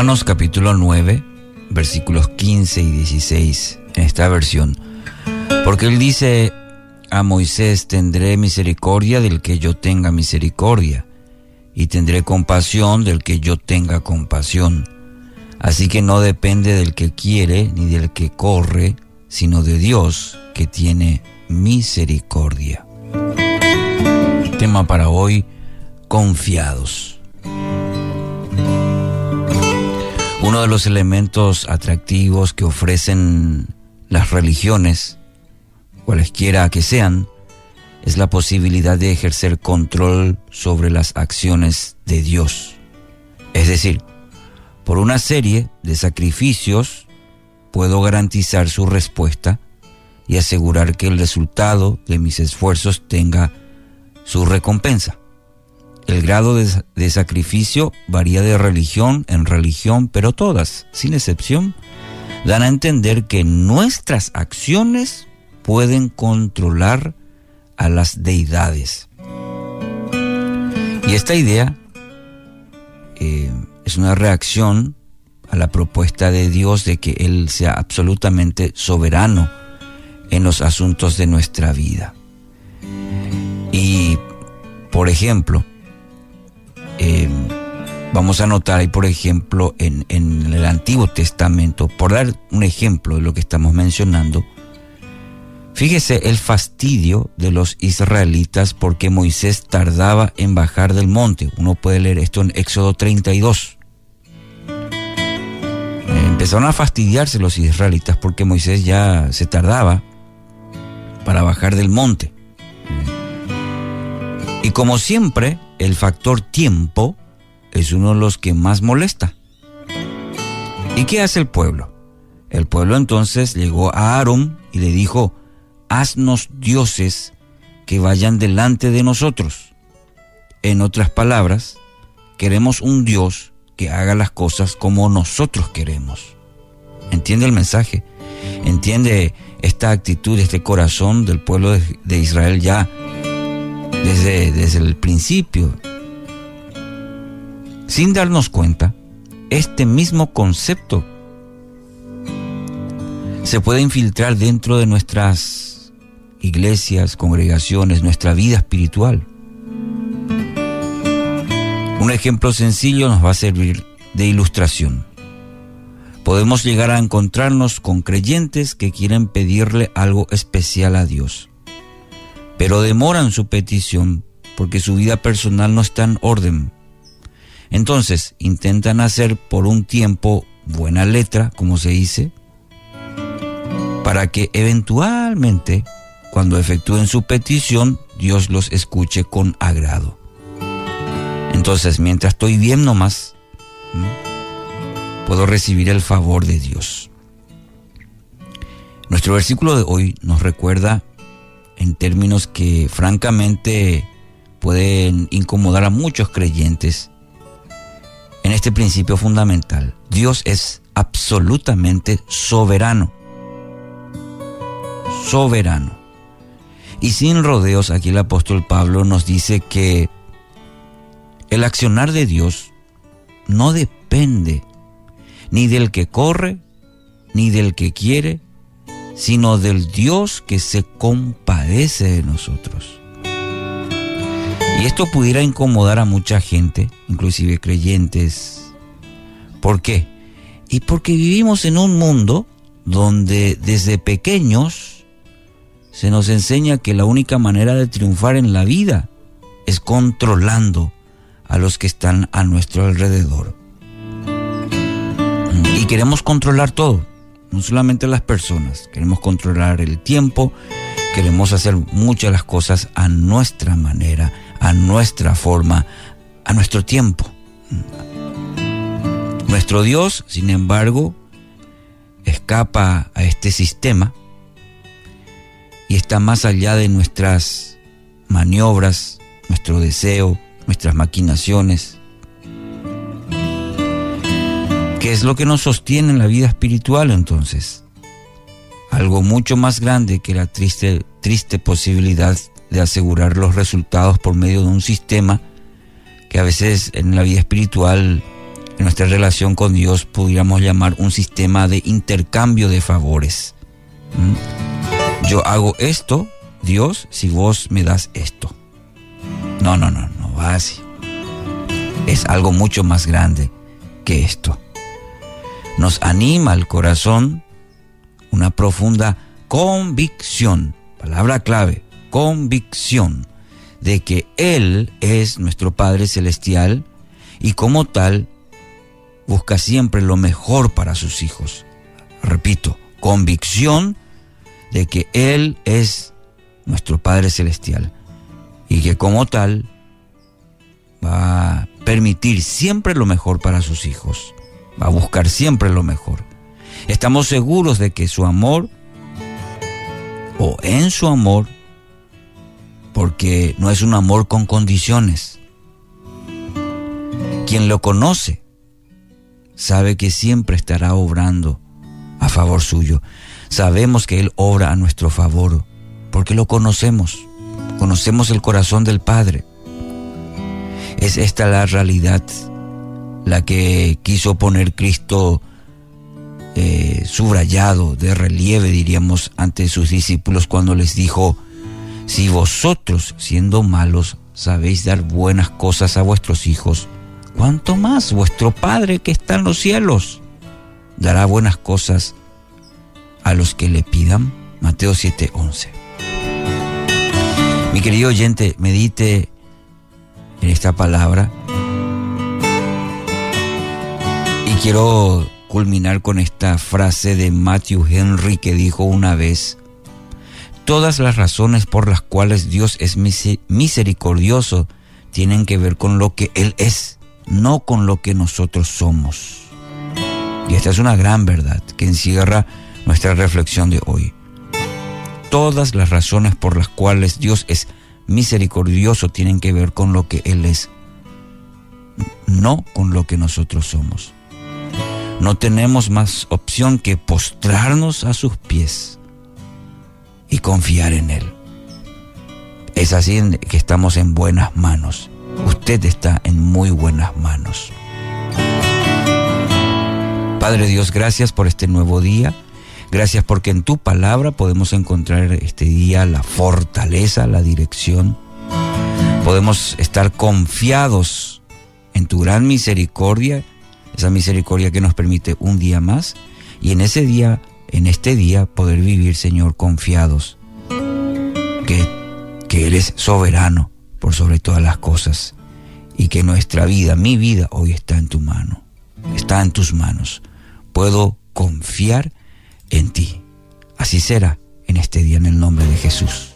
Romanos capítulo 9, versículos 15 y 16 en esta versión. Porque él dice a Moisés, tendré misericordia del que yo tenga misericordia, y tendré compasión del que yo tenga compasión. Así que no depende del que quiere ni del que corre, sino de Dios que tiene misericordia. Tema para hoy, confiados. De los elementos atractivos que ofrecen las religiones, cualesquiera que sean, es la posibilidad de ejercer control sobre las acciones de Dios. Es decir, por una serie de sacrificios puedo garantizar su respuesta y asegurar que el resultado de mis esfuerzos tenga su recompensa. El grado de, sacrificio varía de religión en religión, pero todas, sin excepción, dan a entender que nuestras acciones pueden controlar a las deidades. Y esta idea eh, es una reacción a la propuesta de Dios de que Él sea absolutamente soberano en los asuntos de nuestra vida. Y, por ejemplo, eh, vamos a notar ahí, por ejemplo, en, en el Antiguo Testamento, por dar un ejemplo de lo que estamos mencionando, Fíjese el fastidio de los israelitas porque Moisés tardaba en bajar del monte. Uno puede leer esto en Éxodo 32. Empezaron a fastidiarse los israelitas porque Moisés ya se tardaba para bajar del monte. Y como siempre, el factor tiempo es uno de los que más molesta. ¿Y qué hace el pueblo? El pueblo entonces llegó a Aarón y le dijo, haznos dioses que vayan delante de nosotros. En otras palabras, queremos un Dios que haga las cosas como nosotros queremos. ¿Entiende el mensaje? ¿Entiende esta actitud, este corazón del pueblo de, Israel ya desde, desde el principio? Sin darnos cuenta, este mismo concepto se puede infiltrar dentro de nuestras iglesias, congregaciones, nuestra vida espiritual. Un ejemplo sencillo nos va a servir de ilustración. Podemos llegar a encontrarnos con creyentes que quieren pedirle algo especial a Dios, pero demoran su petición porque su vida personal no está en orden. Entonces intentan hacer por un tiempo buena letra, como se dice, para que eventualmente cuando efectúen su petición, Dios los escuche con agrado. Entonces, mientras estoy bien nomás, puedo recibir el favor de Dios. Nuestro versículo de hoy nos recuerda en términos que francamente pueden incomodar a muchos creyentes en este principio fundamental. Dios es absolutamente soberano. Soberano. Y sin rodeos, aquí el apóstol Pablo nos dice que el accionar de Dios no depende ni del que corre, ni del que quiere, sino del Dios que se compadece de nosotros. Y esto pudiera incomodar a mucha gente, inclusive creyentes. ¿Por qué? Y porque vivimos en un mundo donde desde pequeños se nos enseña que la única manera de triunfar en la vida es controlando a los que están a nuestro alrededor. Y queremos controlar todo, no solamente las personas, queremos controlar el tiempo, queremos hacer muchas las cosas a nuestra manera, a nuestra forma, a nuestro tiempo. Nuestro Dios, sin embargo, escapa a este sistema y está más allá de nuestras maniobras, nuestro deseo, nuestras maquinaciones. ¿Qué es lo que nos sostiene en la vida espiritual entonces? Algo mucho más grande que la triste, triste posibilidad de asegurar los resultados por medio de un sistema que a veces en la vida espiritual en nuestra relación con Dios pudiéramos llamar un sistema de intercambio de favores. ¿Mm? Yo hago esto, Dios, si vos me das esto. No, no, no, no va así. Es algo mucho más grande que esto. Nos anima al corazón una profunda convicción, palabra clave, convicción de que Él es nuestro Padre Celestial y como tal busca siempre lo mejor para sus hijos. Repito, convicción de que Él es nuestro Padre Celestial y que como tal va a permitir siempre lo mejor para sus hijos, va a buscar siempre lo mejor. Estamos seguros de que su amor o en su amor, porque no es un amor con condiciones. Quien lo conoce sabe que siempre estará obrando a favor suyo. Sabemos que Él obra a nuestro favor porque lo conocemos. Conocemos el corazón del Padre. Es esta la realidad, la que quiso poner Cristo eh, subrayado, de relieve, diríamos, ante sus discípulos cuando les dijo, si vosotros, siendo malos, sabéis dar buenas cosas a vuestros hijos, ¿cuánto más vuestro Padre que está en los cielos dará buenas cosas a los que le pidan? Mateo 7:11. Mi querido oyente, medite en esta palabra quiero culminar con esta frase de Matthew Henry que dijo una vez, todas las razones por las cuales Dios es misericordioso tienen que ver con lo que Él es, no con lo que nosotros somos. Y esta es una gran verdad que encierra nuestra reflexión de hoy. Todas las razones por las cuales Dios es misericordioso tienen que ver con lo que Él es, no con lo que nosotros somos. No tenemos más opción que postrarnos a sus pies y confiar en Él. Es así que estamos en buenas manos. Usted está en muy buenas manos. Padre Dios, gracias por este nuevo día. Gracias porque en tu palabra podemos encontrar este día la fortaleza, la dirección. Podemos estar confiados en tu gran misericordia, esa misericordia que nos permite un día más y en ese día, en este día, poder vivir, Señor, confiados que, que eres soberano por sobre todas las cosas y que nuestra vida, mi vida, hoy está en tu mano, está en tus manos. Puedo confiar en ti. Así será en este día en el nombre de Jesús.